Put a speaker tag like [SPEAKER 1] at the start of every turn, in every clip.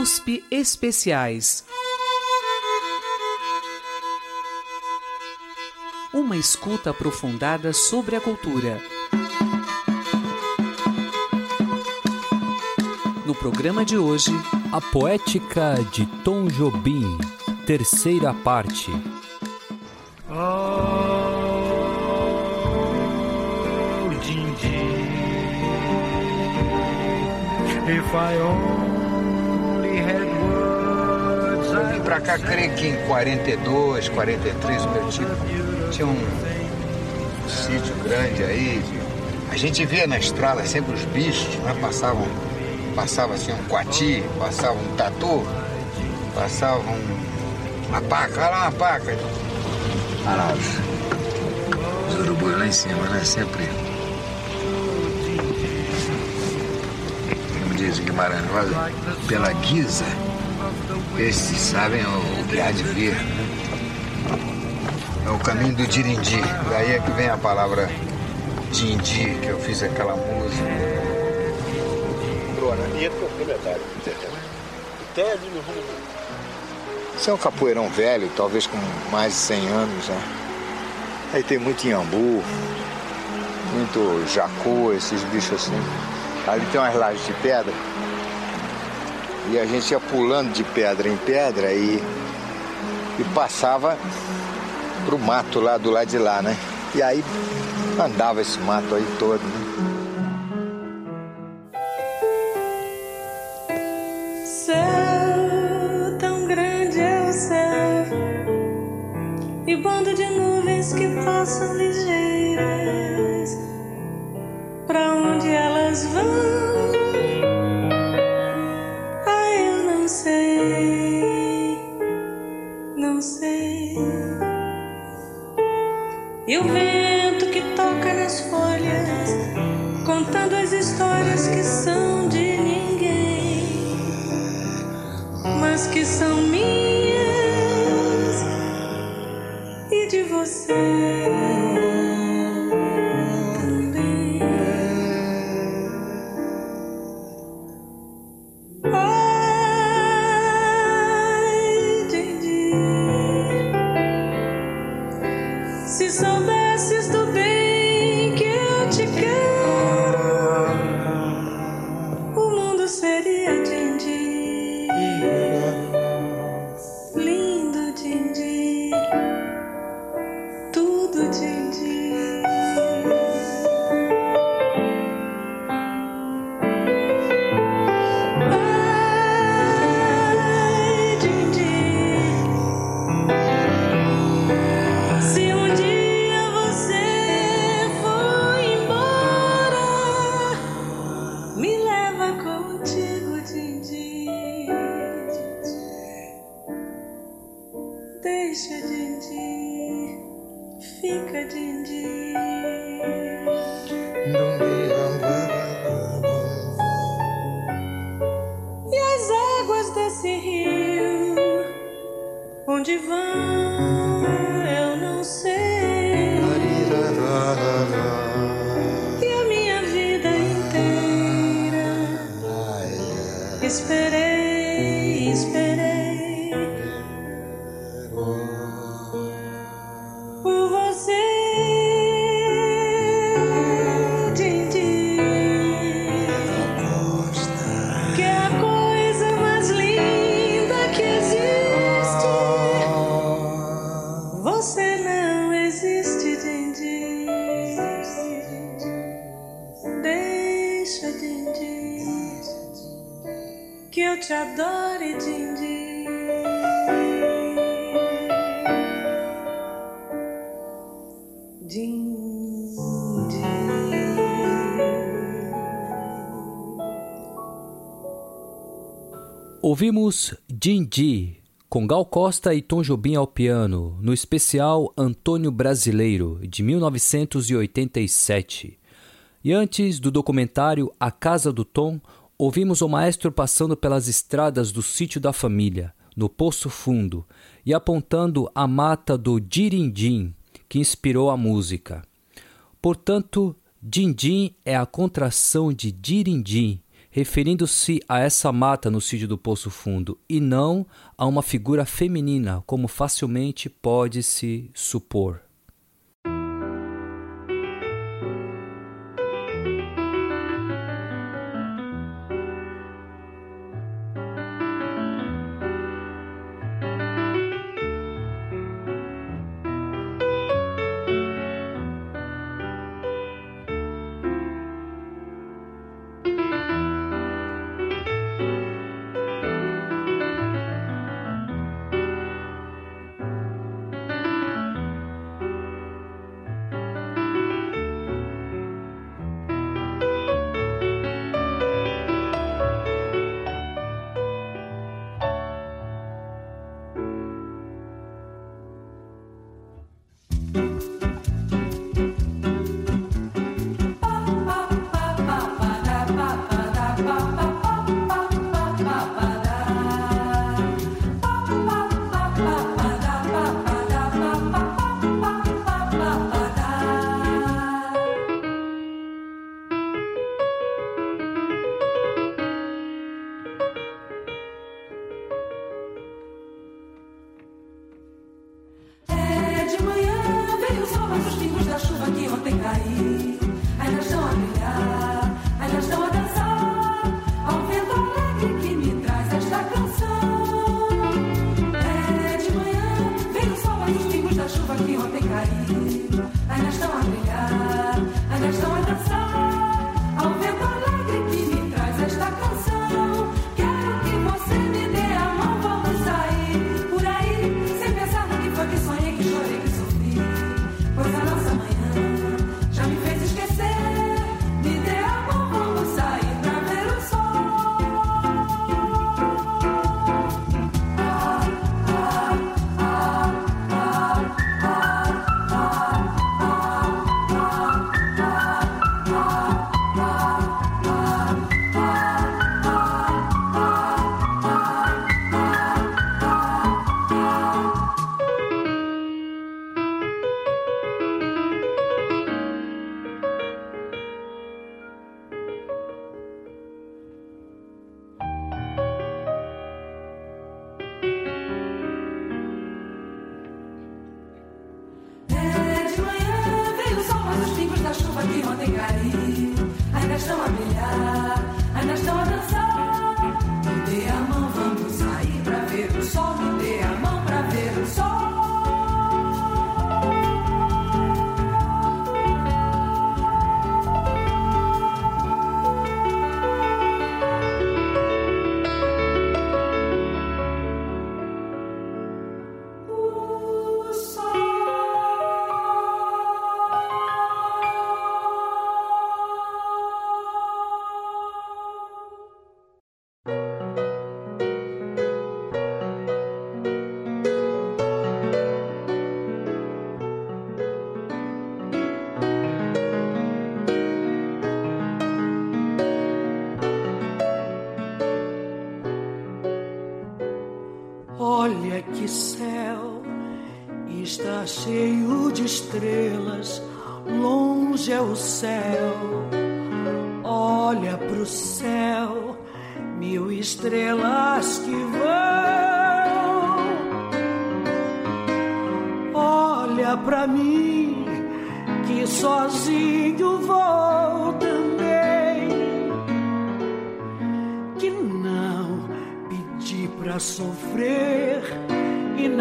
[SPEAKER 1] USP Especiais. Uma escuta aprofundada sobre a cultura. No programa de hoje,
[SPEAKER 2] A Poética de Tom Jobim, terceira parte.
[SPEAKER 3] Oh, if I only
[SPEAKER 4] pra cá, creio que em 42, 43, meu tio tinha um sítio grande aí. A gente via na estrada sempre os bichos, né? Passavam, passava assim um coati, passava um tatu, passava um- uma paca, olha lá uma paca. Olha lá os, os urubus lá em cima, né? Sempre. Como diz o Guimarães, pela guisa. Esses sabem o, o que há de vir. É o caminho do dirindi. Daí é que vem a palavra dindi, que eu fiz aquela música. Isso é um capoeirão velho, talvez com mais de 100 anos, né? Aí tem muito iambu, muito jacu, esses bichos assim. Ali tem umas lajes de pedra. E a gente ia pulando de pedra em pedra e, e passava pro mato lá do lado de lá, né? E aí andava esse mato aí todo, né?
[SPEAKER 5] Céu, tão grande é o céu, e bando de nuvens que passam ligeiras. De onde vão, eu não sei. E a minha vida inteira, esperei,
[SPEAKER 2] Ouvimos Dindi, com Gal Costa e Tom Jobim ao piano, no especial Antônio Brasileiro, de 1987. E antes do documentário A Casa do Tom, ouvimos o maestro passando pelas estradas do sítio da família, no Poço Fundo, e apontando a mata do Dirindim, que inspirou a música. Portanto, Dindim é a contração de Dirindim,
[SPEAKER 6] referindo-se a essa mata no sítio do Poço Fundo e não a uma figura feminina, como facilmente pode se supor.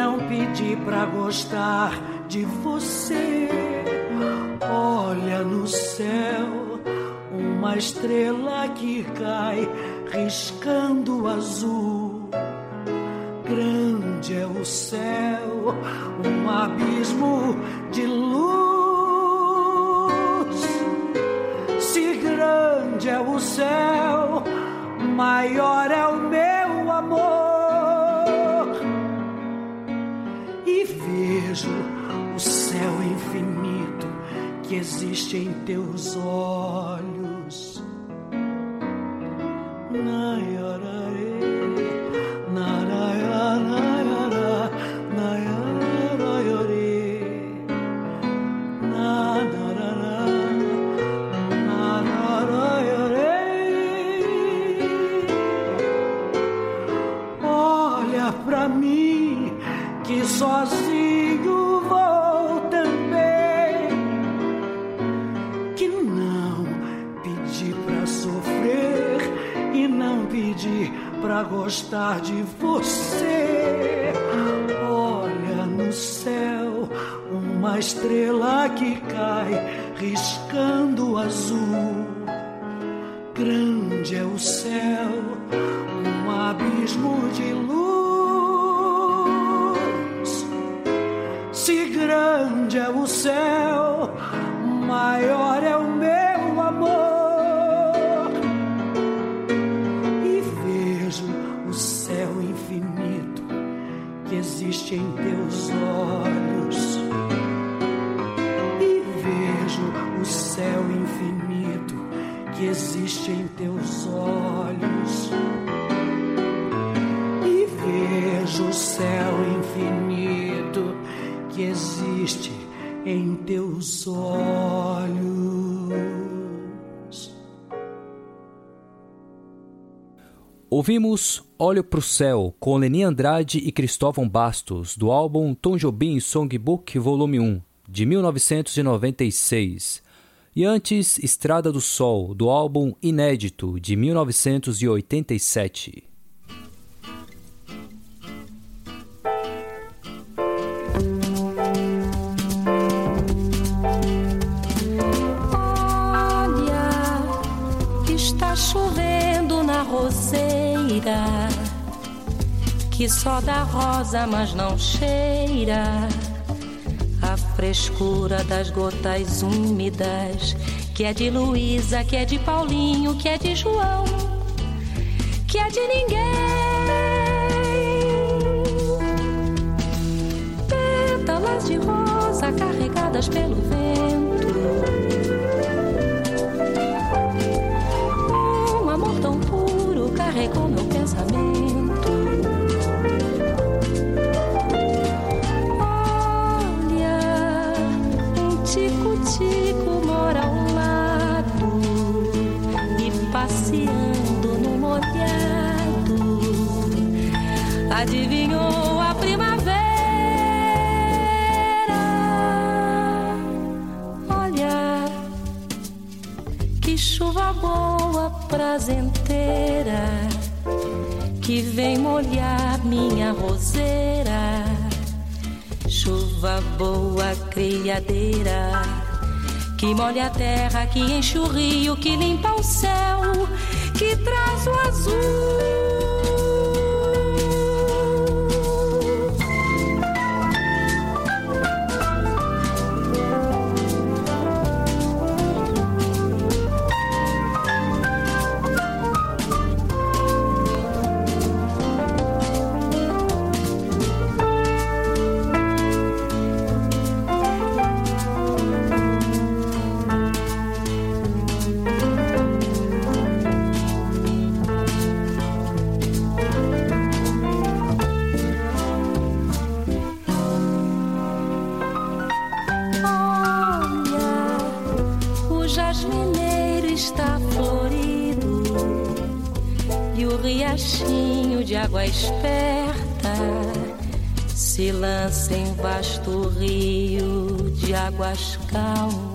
[SPEAKER 6] não pedi pra gostar de você. Olha no céu, uma estrela que cai, riscando azul. Grande é o céu, um abismo de luz. Se grande é o céu, maior é o que existe em teus olhos. Céu infinito que existe em teus olhos. E vejo o céu infinito que existe em teus olhos.
[SPEAKER 2] Ouvimos Olho pro Céu com Leni Andrade e Cristóvão Bastos, do álbum Tom Jobim Songbook Volume 1, de 1996. E antes, Estrada do Sol, do álbum Inédito, de 1987.
[SPEAKER 7] Olha, está chovendo na roseira, que só dá rosa, mas não cheira. Frescura das gotas úmidas, que é de Luísa, que é de Paulinho, que é de João, que é de ninguém. Pétalas de rosa carregadas pelo vento. Adivinhou a primavera? Olha, que chuva boa, prazenteira, que vem molhar minha roseira. Chuva boa, criadeira, que molha a terra, que enche o rio, que limpa o céu, que traz o azul. Esperta se lança em vasto rio de águas calmas.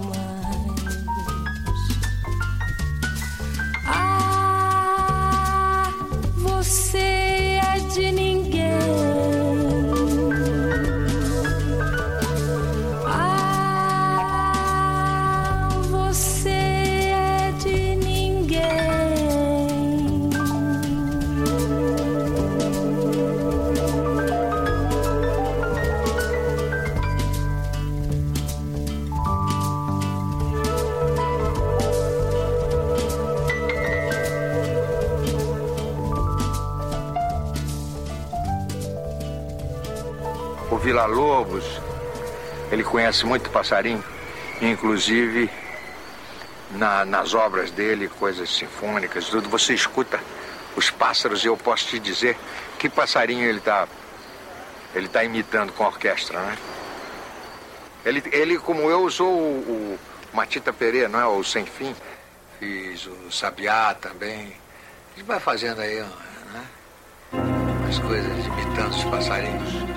[SPEAKER 4] Ele conhece muito passarinho, inclusive na- nas obras dele, coisas sinfônicas, tudo, você escuta os pássaros e eu posso te dizer que passarinho ele está ele tá imitando com a orquestra, né? Ele, ele como eu, usou o, o Matita Pereira, não é? O Sem Fim. Fiz o Sabiá também. A gente vai fazendo aí, né? As coisas imitando os passarinhos.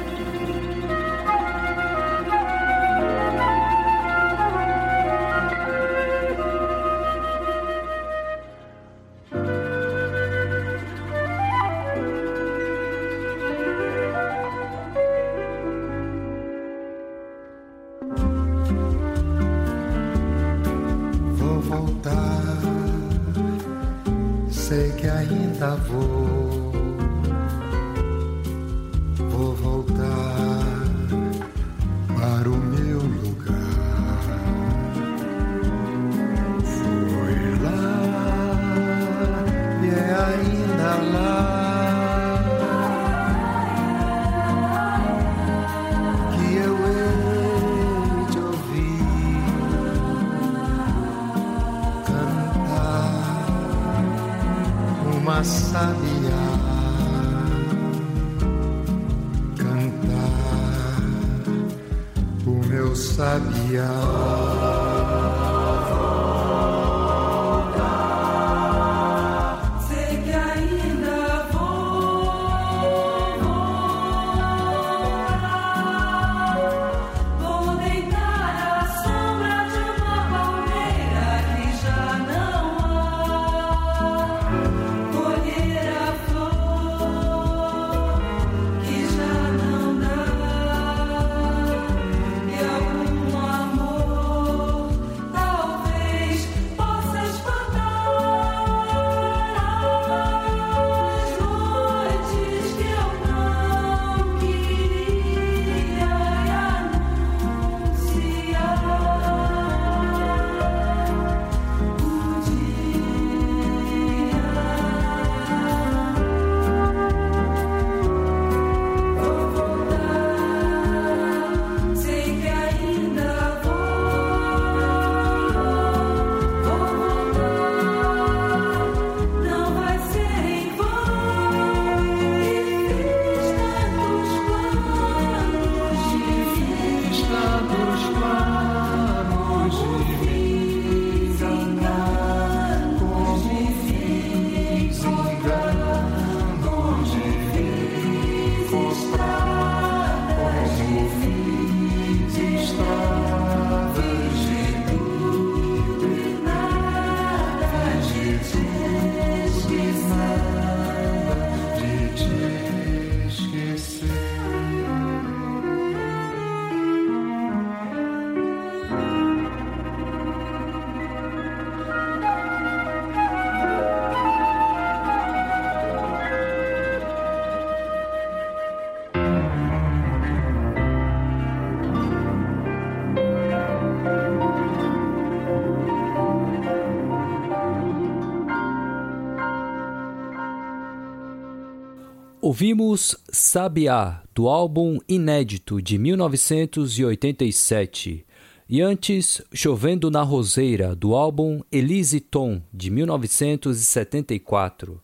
[SPEAKER 2] Ouvimos Sabiá, do álbum inédito de 1987. E antes, Chovendo na Roseira, do álbum Elise Tom, de 1974.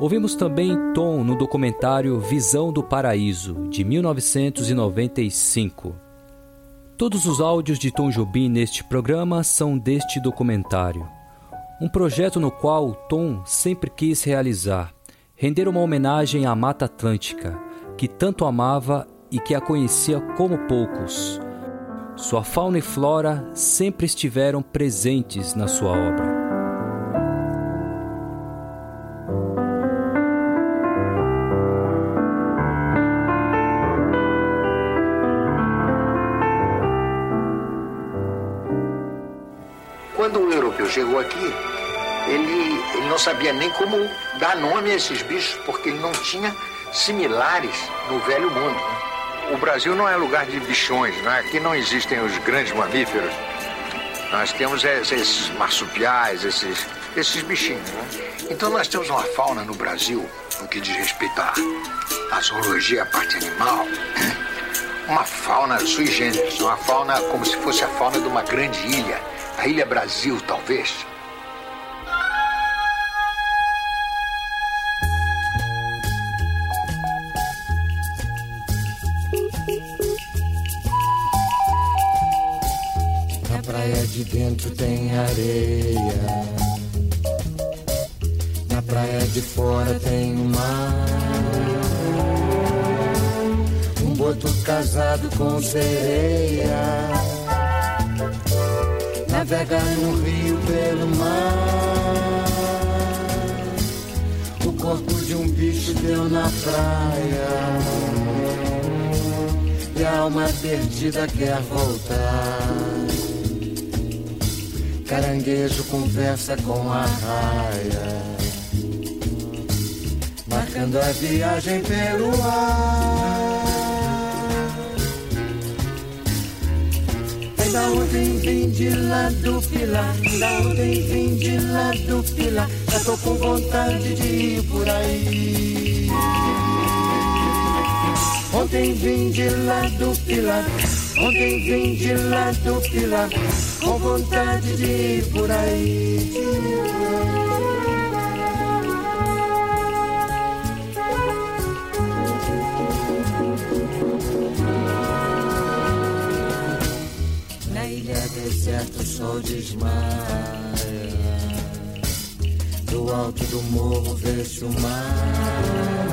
[SPEAKER 2] Ouvimos também Tom no documentário Visão do Paraíso, de 1995. Todos os áudios de Tom Jobim neste programa são deste documentário. Um projeto no qual Tom sempre quis realizar, render uma homenagem à Mata Atlântica, que tanto amava e que a conhecia como poucos. Sua fauna e flora sempre estiveram presentes na sua obra.
[SPEAKER 4] Chegou aqui, ele, ele não sabia nem como dar nome a esses bichos, porque ele não tinha similares no velho mundo. né? O Brasil não é lugar de bichões, né? aqui não existem os grandes mamíferos. Nós temos es- esses marsupiais, esses, esses bichinhos. né? Então nós temos uma fauna no Brasil, no que diz respeito à, à zoologia, à parte animal, uma fauna sui generis, uma fauna como se fosse a fauna de uma grande ilha, a Ilha Brasil, talvez.
[SPEAKER 8] Na praia de dentro tem areia. Na praia de fora tem o mar. Um boto casado com sereia. Navega no rio pelo mar. O corpo de um bicho deu na praia. E a alma perdida quer voltar. Caranguejo conversa com a raia, marcando a viagem pelo ar. Da ontem vim de lá do Pilar, da ontem vim de lá do Pilar, já tô com vontade de ir por aí. Ontem vim de lá do Pilar, ontem vim de lá do Pilar, com vontade de ir por aí. De ir por aí. Deserto o sol desmaia. Do alto do morro vê-se o mar.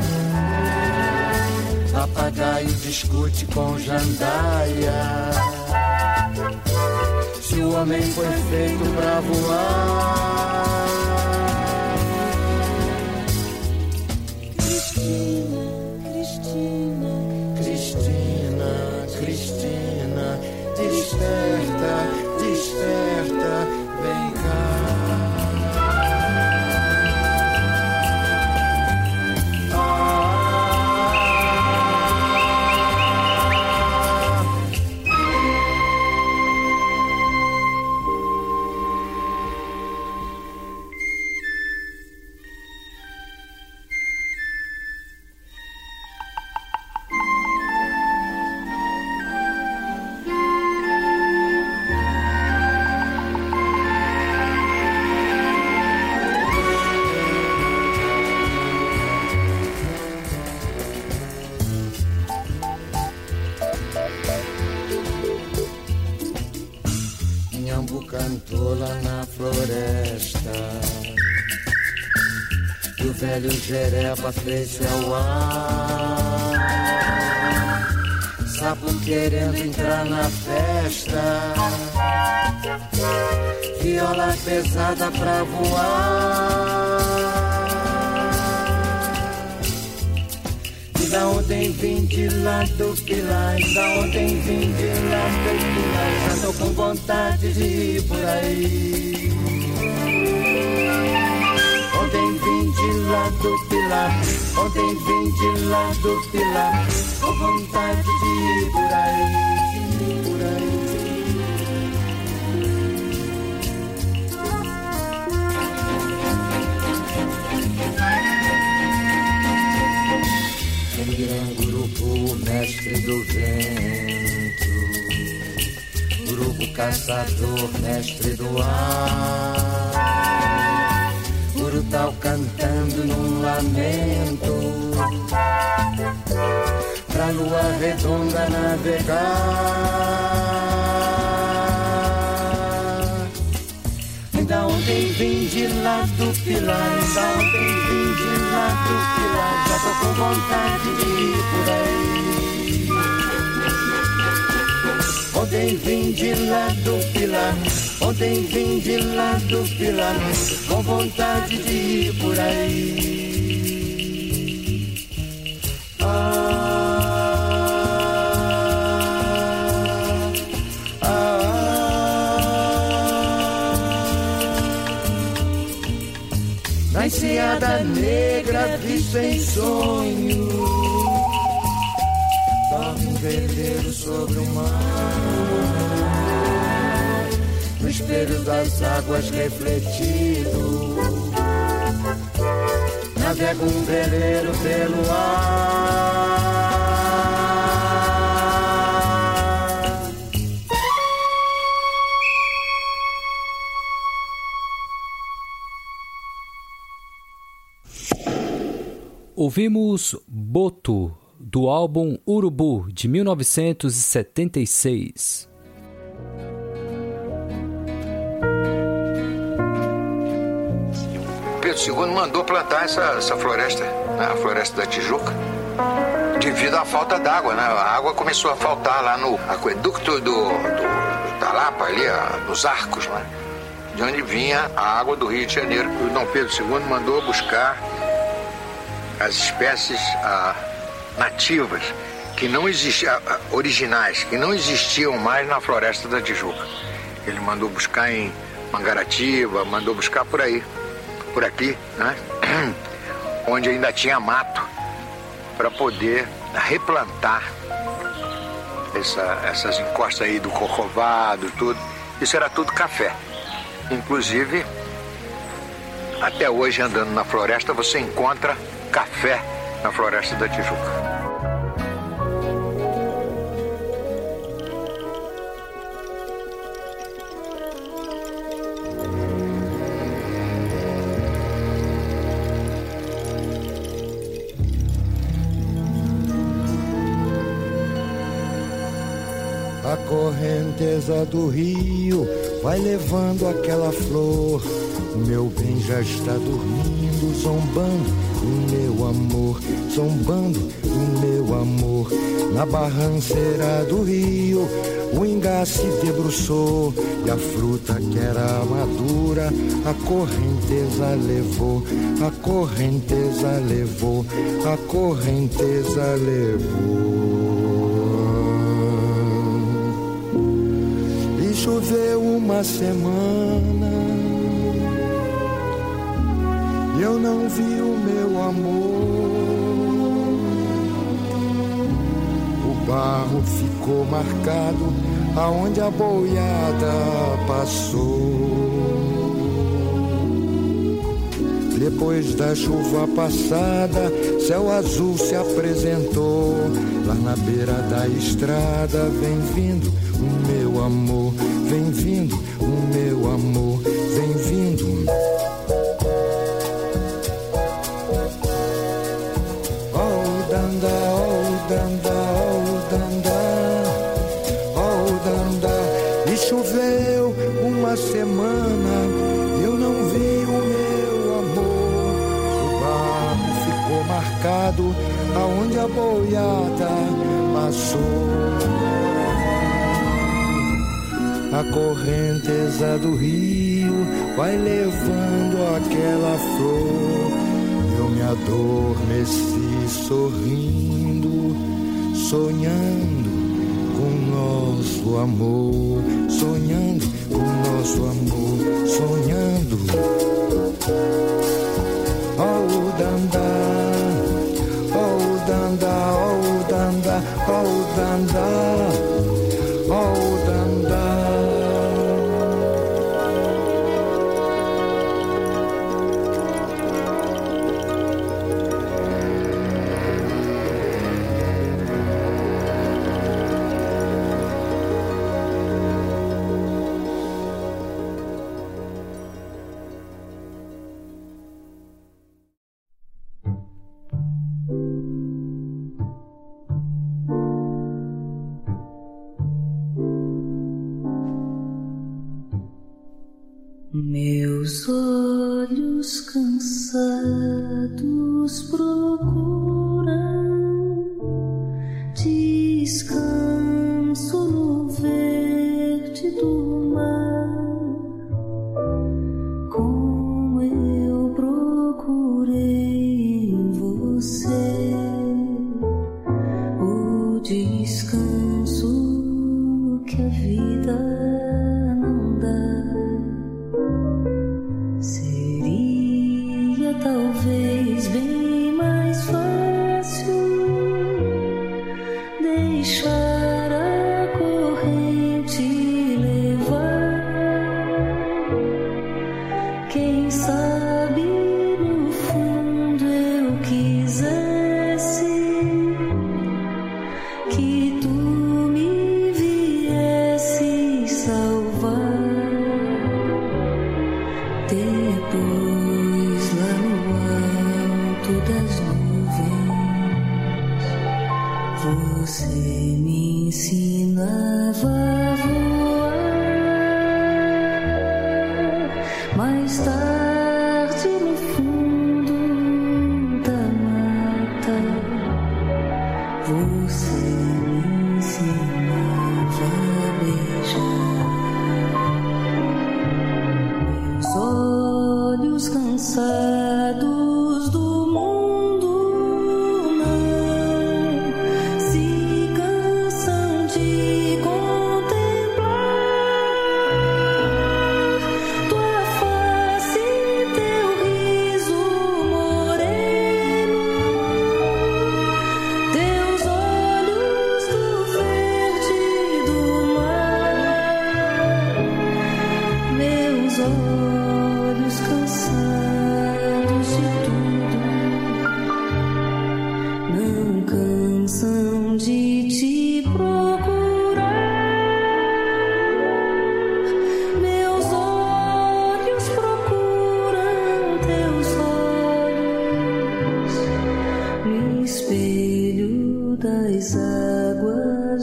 [SPEAKER 8] Papagaio discute com jandaia. Se o homem foi feito pra voar. Cristina, Cristina, Cristina, Cristina, desperta Jereba fez ao ar. Sapo querendo entrar na festa. Viola pesada pra voar. Da ontem vim de lá do Pilar, da ontem vim de lá do Pilar, já tô com vontade de ir por aí. De lá do Pilar, ontem vim de lá do Pilar, com vontade de ir por aí, por aí. Gurupu, mestre do vento. Gurupu, caçador, mestre do ar. Urutau cantando num lamento. Pra lua redonda navegar. Da ontem vim de lá do Pilar, da ontem vim de lá do Pilar, já tô com vontade de ir por aí. Ontem vim de lá do Pilar, ontem vim de lá do Pilar, com vontade de ir por aí. Ah, Na enseada negra visto em sonho Sobre o mar No espelho das águas refletido. Navega um veleiro pelo ar.
[SPEAKER 2] Ouvimos Boto, do álbum Urubu, de 1976.
[SPEAKER 4] Pedro II mandou plantar essa, essa floresta, né, a floresta da Tijuca, devido à falta d'água. Né? A água começou a faltar lá no aqueduto do, do, da Lapa, ali, a, nos arcos, né? de onde vinha a água do Rio de Janeiro. O Dom Pedro II mandou buscar as espécies ah, nativas que não existiam, originais, que não existiam mais na floresta da Tijuca. Ele mandou buscar em Mangaratiba, mandou buscar por aí, por aqui, né? Onde ainda tinha mato para poder replantar essa, essas encostas aí do corcovado, tudo. Isso era tudo café. Inclusive, até hoje andando na floresta você encontra café na floresta da Tijuca.
[SPEAKER 3] A correnteza do rio vai levando aquela flor. Meu bem já está dormindo, zombando o meu amor, zombando o meu amor. Na barranceira do rio, o ingá se debruçou e a fruta que era madura, a correnteza levou, a correnteza levou, a correnteza levou. E choveu uma semana eu não vi o meu amor. O barro ficou marcado aonde a boiada passou. Depois da chuva passada, céu azul se apresentou. Lá na beira da estrada, vem vindo o meu amor, vem vindo o meu amor, uma semana, eu não vi o meu amor. O barco ficou marcado aonde a boiada passou. A correnteza do rio vai levando aquela flor. Eu me adormeci sorrindo, sonhando com nosso amor, sonhando nosso amor, sonhando. Oh, danda, oh, danda, oh, danda, oh, danda,
[SPEAKER 9] talvez bem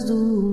[SPEAKER 9] do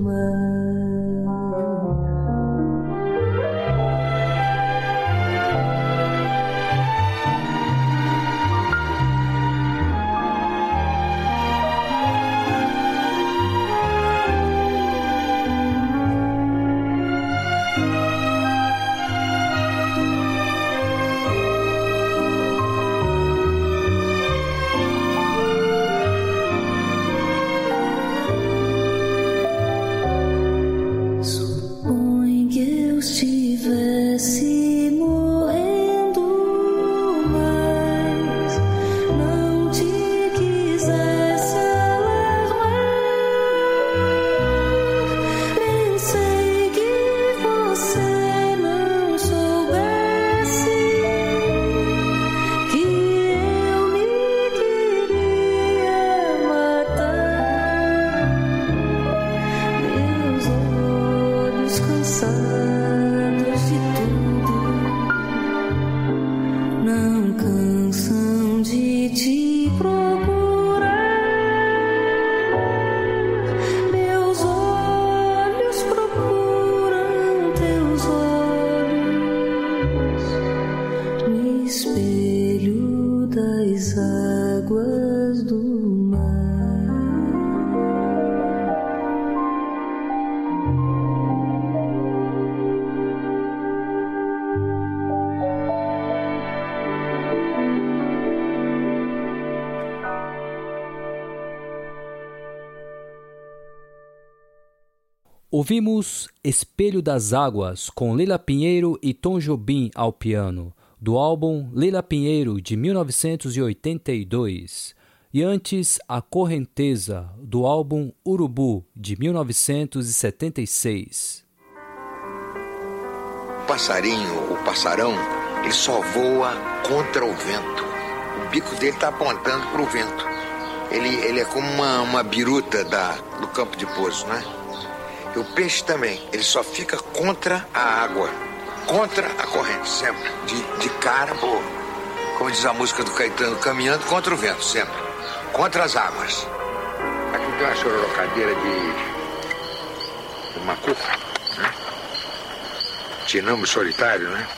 [SPEAKER 2] Ouvimos Espelho das Águas com Lila Pinheiro e Tom Jobim ao piano, do álbum Lila Pinheiro de 1982, e antes A Correnteza, do álbum Urubu de 1976.
[SPEAKER 4] O passarinho, o passarão, ele só voa contra o vento. O bico dele está apontando para o vento. Ele, ele é como uma, uma biruta da, do campo de pouso, né? O peixe também, ele só fica contra a água, contra a corrente, sempre. De, de cara, pô, como diz a música do Caetano, caminhando contra o vento, sempre. Contra as águas. Aqui tem uma chororocadeira de, de macuca, né? Tinamo solitário, né?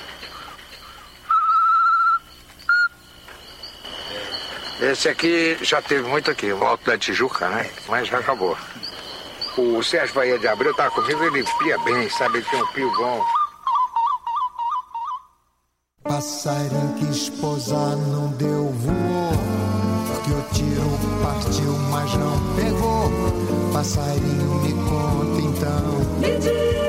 [SPEAKER 4] Esse aqui já teve muito aqui, o Alto da Tijuca, né? Mas já acabou. O Sérgio Bahia de Abreu estava comigo, ele pia bem, sabe? Ele tem um pio bom.
[SPEAKER 3] Passarinho que esposar não deu voou, que o tiro partiu, mas não pegou. Passarinho me conta então.
[SPEAKER 10] Me diz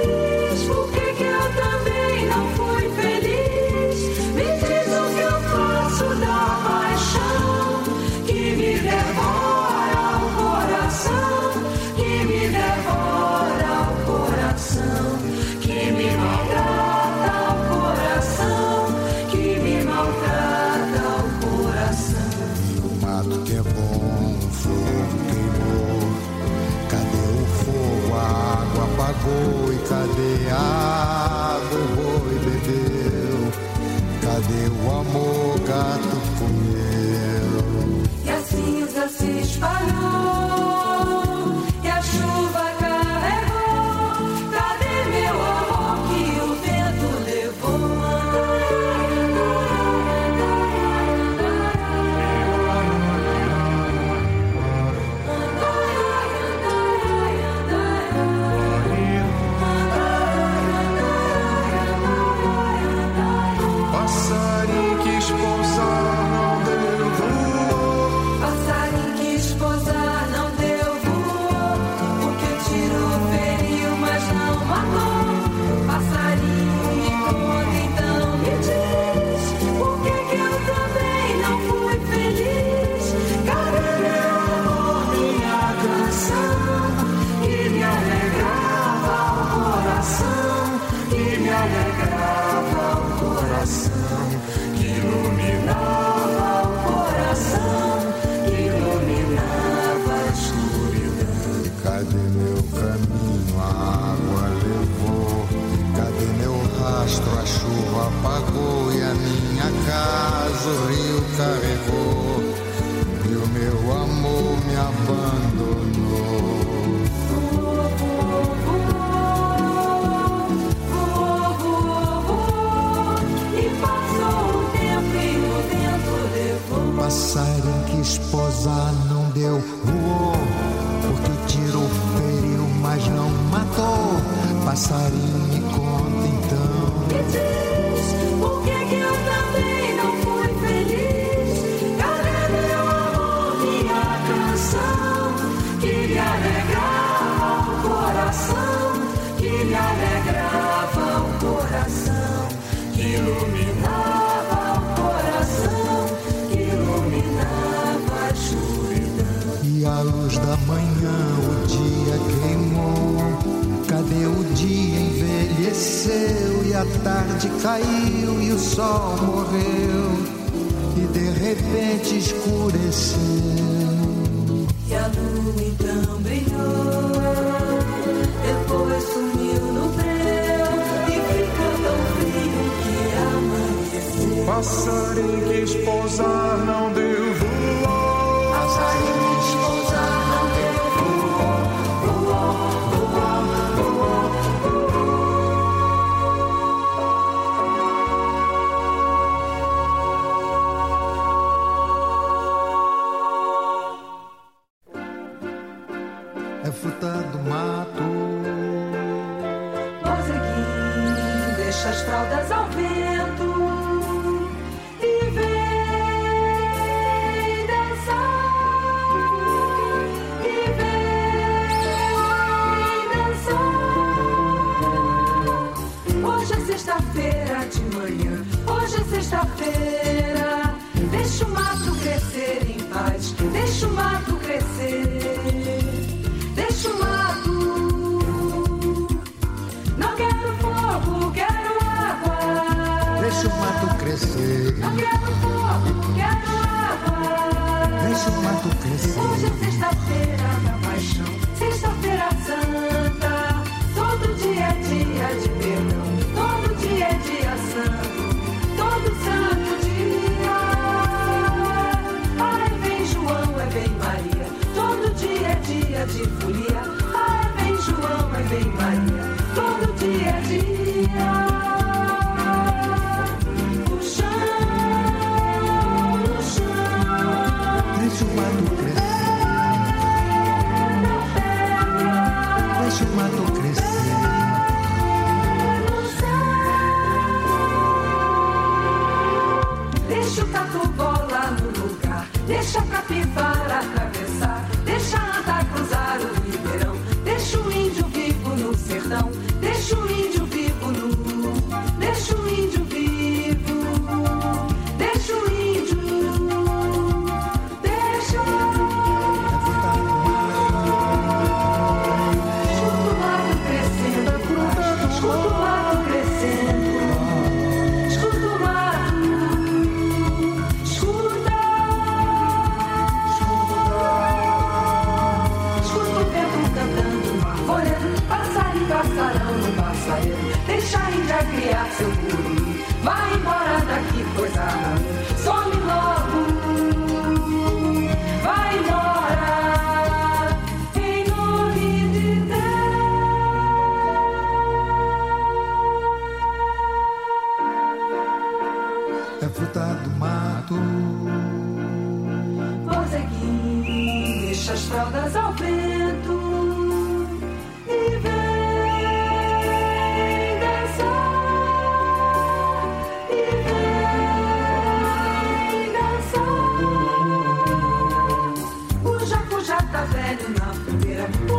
[SPEAKER 3] cadê a água? O boi bebeu. Cadê o amor? Gato manhã o dia queimou. Cadê o dia envelheceu e a tarde caiu e o sol morreu e de repente escureceu.
[SPEAKER 5] E a lua então brilhou, depois sumiu no breu e ficou tão frio que amanheceu.
[SPEAKER 10] Passarinho pousar, não deu.
[SPEAKER 5] tá velho na fogueira.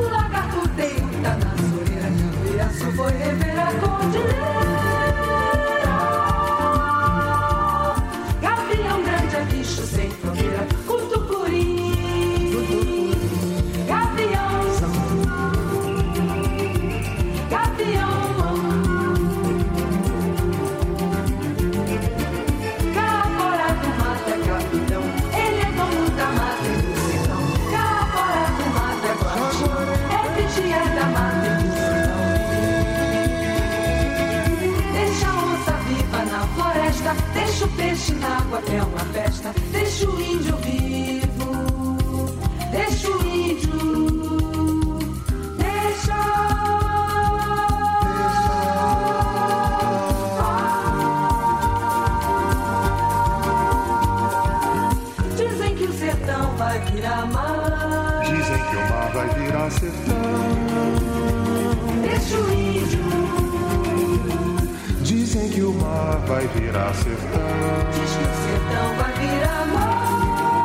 [SPEAKER 5] Vai
[SPEAKER 10] virar
[SPEAKER 11] sertão.
[SPEAKER 10] diz que o sertão vai virar mar.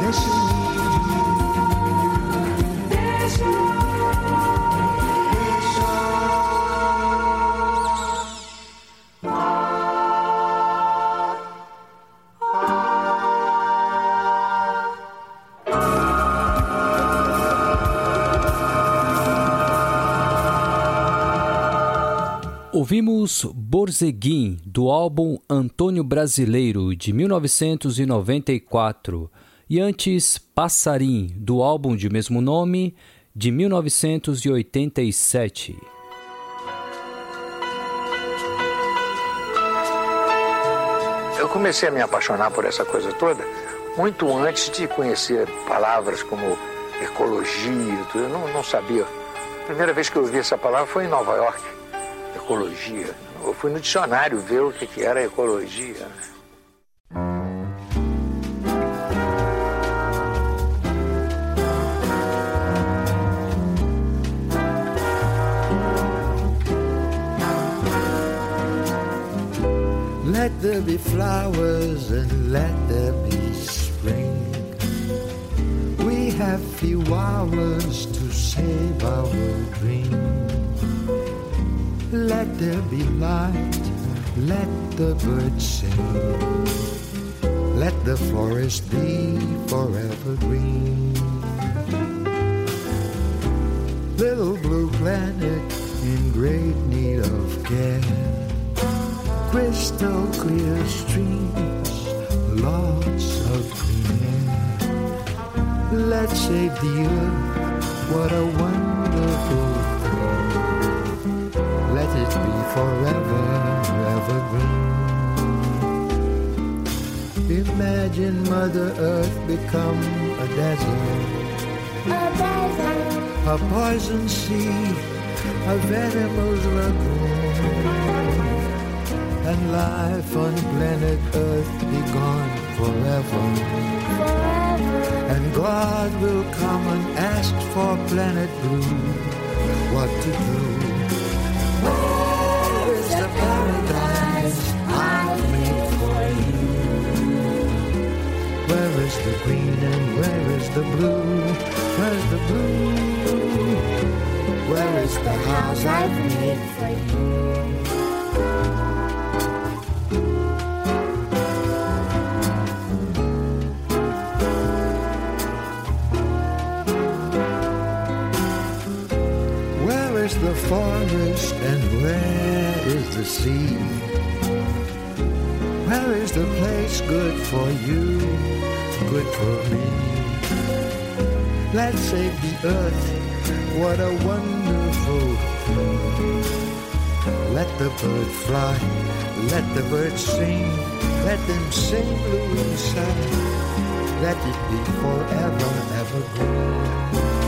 [SPEAKER 3] Deixa
[SPEAKER 2] Ouvimos Borzeguim, do álbum Antônio Brasileiro, de 1994, e antes Passarim, do álbum de mesmo nome, de 1987.
[SPEAKER 4] Eu comecei a me apaixonar por essa coisa toda muito antes de conhecer palavras como ecologia, eu não, não sabia. A primeira vez que eu ouvi essa palavra foi em Nova York, ecologia. Eu fui no dicionário ver o que, que era ecologia.
[SPEAKER 3] Let there be flowers and let there be spring. We have few hours to save our dream. Let there be light, let the birds sing. Let the forest be forever green. Little blue planet in great need of care crystal clear streams, lots of clean air. Let's save the earth, what a wonderful be forever, evergreen. Imagine Mother Earth become a desert, a poison sea, a venomous lagoon and life on planet Earth be gone forever. And God will come and ask for planet blue what to do. Is the green and where is the blue? Where's the blue? Where is the house I've made for you? Where is the forest and where is the sea? Where is the place good for you, good for me? Let's save the earth, what a wonderful thing. Let the bird fly, let the birds sing, let them sing blue and inside. Let it be forever, evergreen.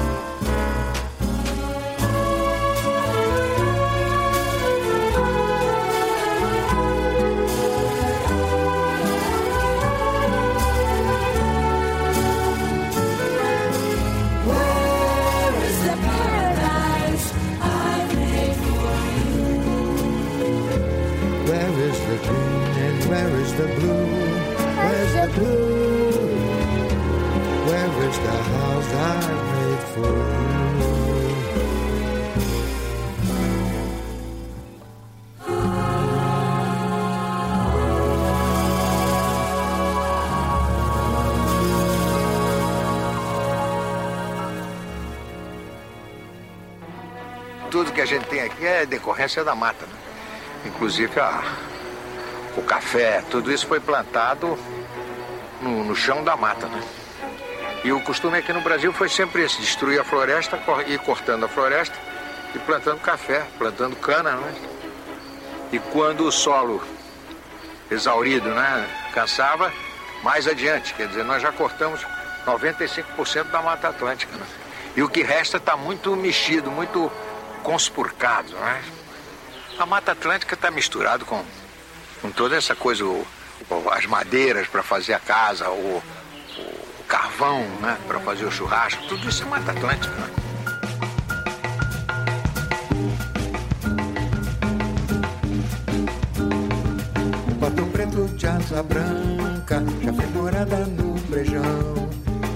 [SPEAKER 4] Aqui é decorrência da mata. Né? Inclusive a, o café, tudo isso foi plantado no, no chão da mata. Né? E o costume aqui no Brasil foi sempre esse, destruir a floresta, ir cortando a floresta e plantando café, plantando cana. Né? E quando o solo exaurido, né, cansava mais adiante, quer dizer, nós já cortamos 95% da Mata Atlântica. Né? E o que resta está muito mexido, muito conspurcado. Né? A Mata Atlântica está misturado com, com toda essa coisa, o, o, as madeiras para fazer a casa, o, o carvão né, para fazer o churrasco, tudo isso é Mata Atlântica. Né?
[SPEAKER 10] Pato preto de asa branca já foi morada no brejão.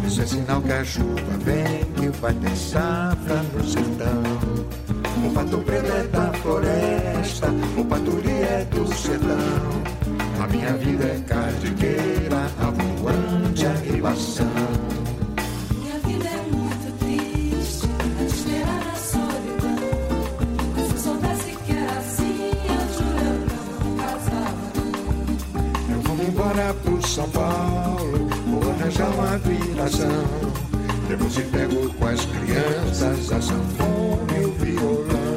[SPEAKER 10] Isso é sinal que a chuva vem, que vai ter safra no sertão. O pato preto é da floresta, o paturi é do sertão. A minha vida é cardiqueira, avoante a ribação.
[SPEAKER 3] Minha vida é muito triste, a desesperar na solidão. Mas se eu soubesse que era assim, eu juro eu não casava.
[SPEAKER 10] Eu vou embora pro São Paulo, vou arranjar uma viração. Depois eu pego com as crianças a sanfona e o violão.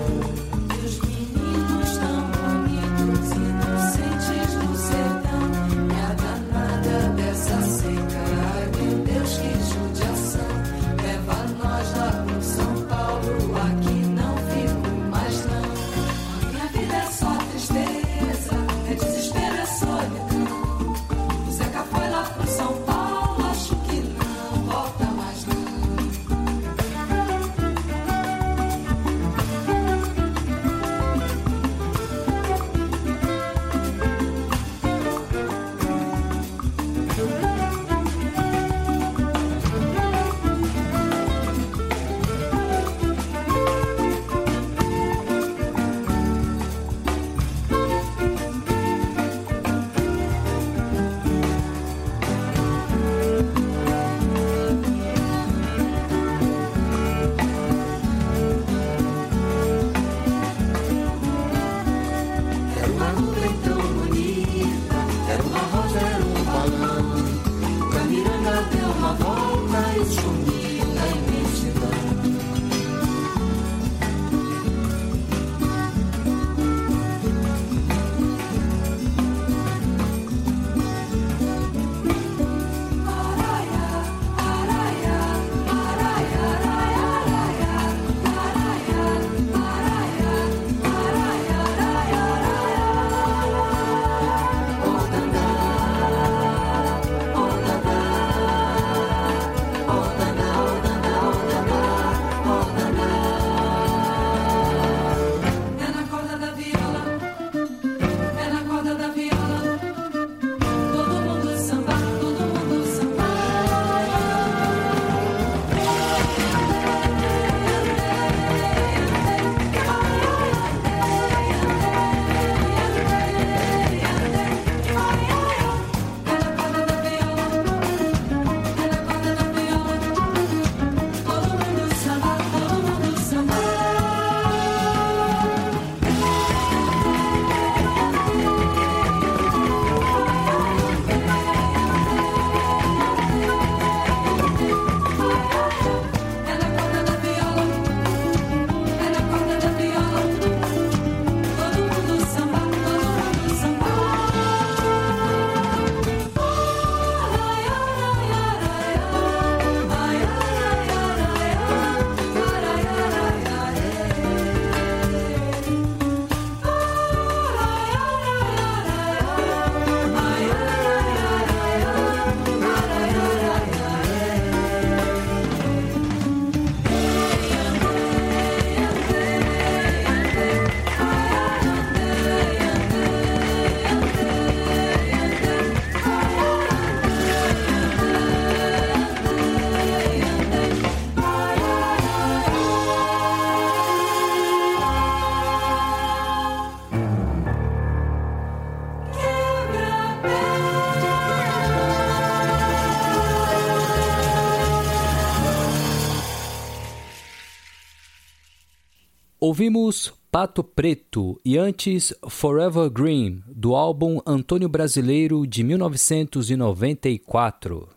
[SPEAKER 2] Ouvimos Pato Preto e antes Forever Green, do álbum Antônio Brasileiro de 1994.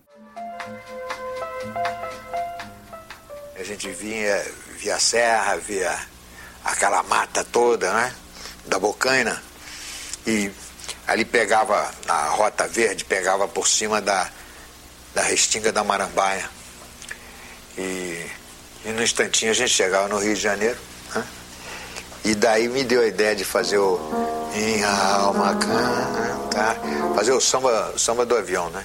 [SPEAKER 4] A gente vinha, via serra, via aquela mata toda, né? Da Bocaina. E Ali pegava, na Rota Verde, pegava por cima da, da Restinga da Marambaia. E, e no instantinho a gente chegava no Rio de Janeiro. Né? E daí me deu a ideia de fazer o Em Alma Canta, fazer o samba, samba do avião, né?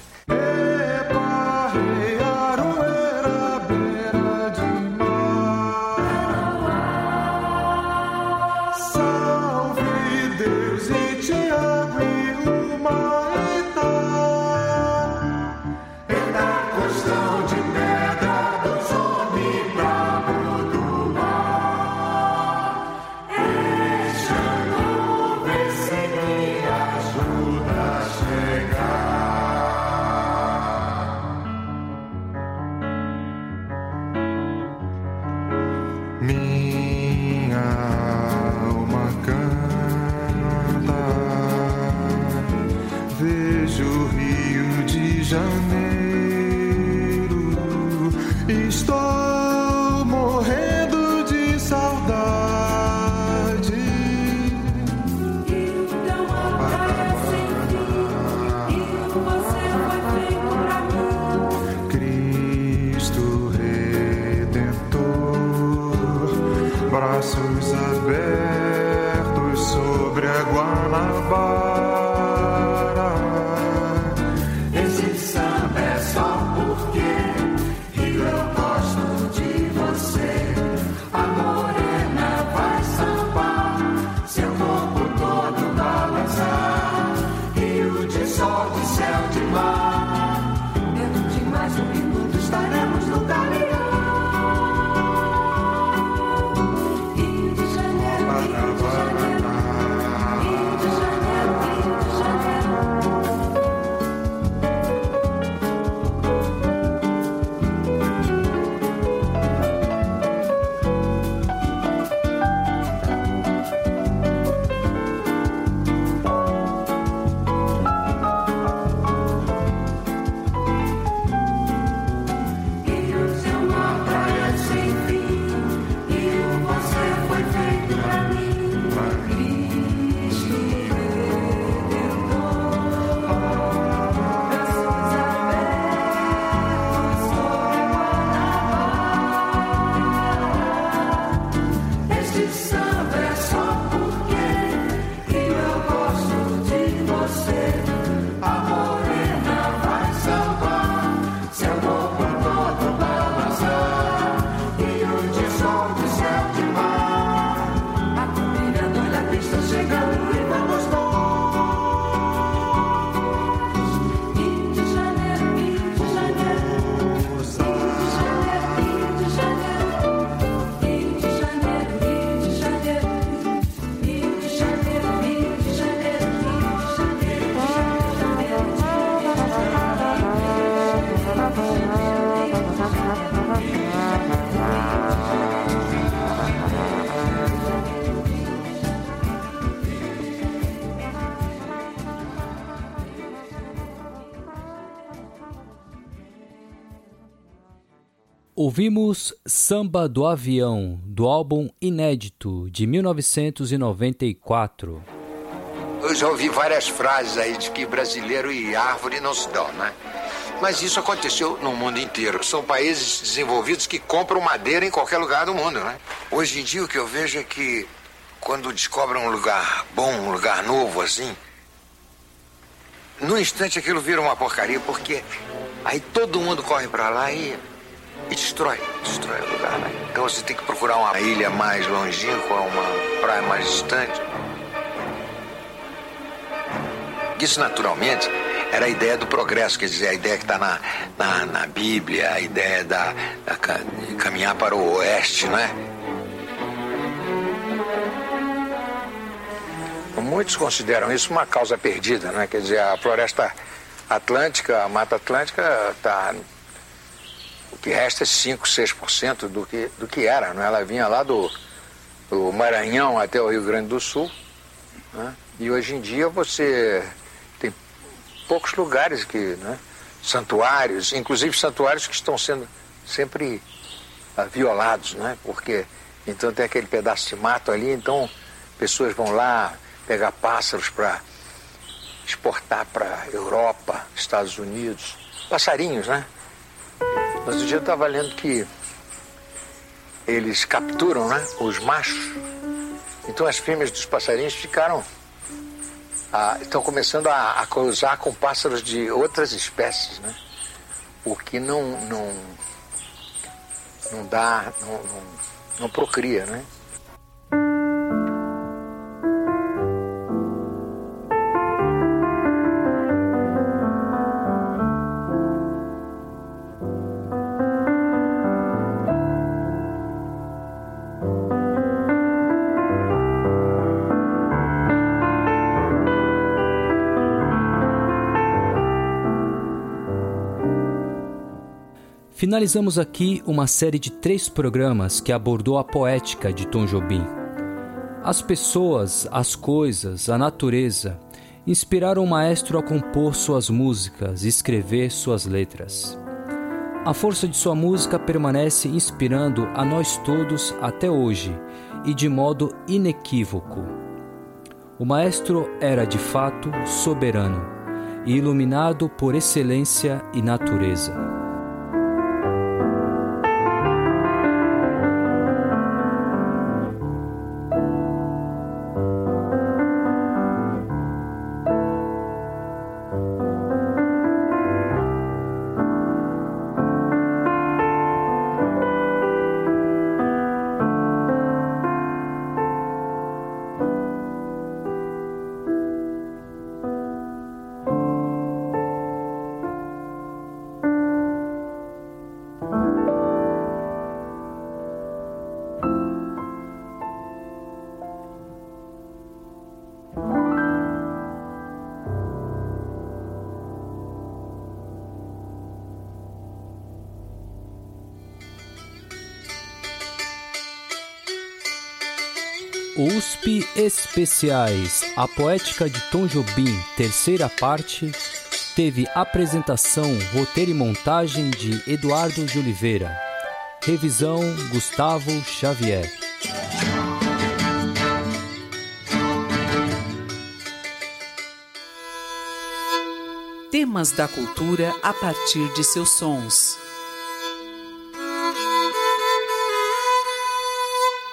[SPEAKER 2] Ouvimos Samba do Avião, do álbum inédito de 1994.
[SPEAKER 4] Eu já ouvi várias frases aí de que brasileiro e árvore não se dão, né? Mas isso aconteceu no mundo inteiro. São países desenvolvidos que compram madeira em qualquer lugar do mundo, né? Hoje em dia o que eu vejo é que quando descobrem um lugar bom, um lugar novo assim, no instante aquilo vira uma porcaria, porque aí todo mundo corre para lá e, e destrói, destrói o lugar, né? Então você tem que procurar uma ilha mais longínqua, uma praia mais distante. Isso, naturalmente, era a ideia do progresso, quer dizer, a ideia que está na, na, na Bíblia, a ideia da, da caminhar para o oeste, né? Muitos consideram isso uma causa perdida, né? Quer dizer, a floresta atlântica, a mata atlântica, tá, o que resta é 5, 6% do que, do que era, né? Ela vinha lá do, do Maranhão até o Rio Grande do Sul, né? E hoje em dia você tem poucos lugares que, né, santuários, inclusive santuários que estão sendo sempre violados, né? Porque então tem aquele pedaço de mato ali, então pessoas vão lá pegar pássaros para exportar para Europa, Estados Unidos. Passarinhos, né? Mas o dia eu estava lendo que eles capturam né, os machos. Então as fêmeas dos passarinhos ficaram. estão começando a, a cruzar com pássaros de outras espécies, né? O que não, não, não dá, não, não, não procria, né?
[SPEAKER 2] Finalizamos aqui uma série de três programas que abordou a poética de Tom Jobim. As pessoas, as coisas, a natureza inspiraram o maestro a compor suas músicas e escrever suas letras. A força de sua música permanece inspirando a nós todos até hoje e de modo inequívoco. O maestro era de fato soberano e iluminado por excelência e natureza. Especiais, a poética de Tom Jobim, terceira parte, teve apresentação, roteiro e montagem de Eduardo de Oliveira. Revisão Gustavo Xavier.
[SPEAKER 1] Temas da cultura a partir de seus sons.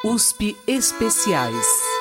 [SPEAKER 1] USP Especiais.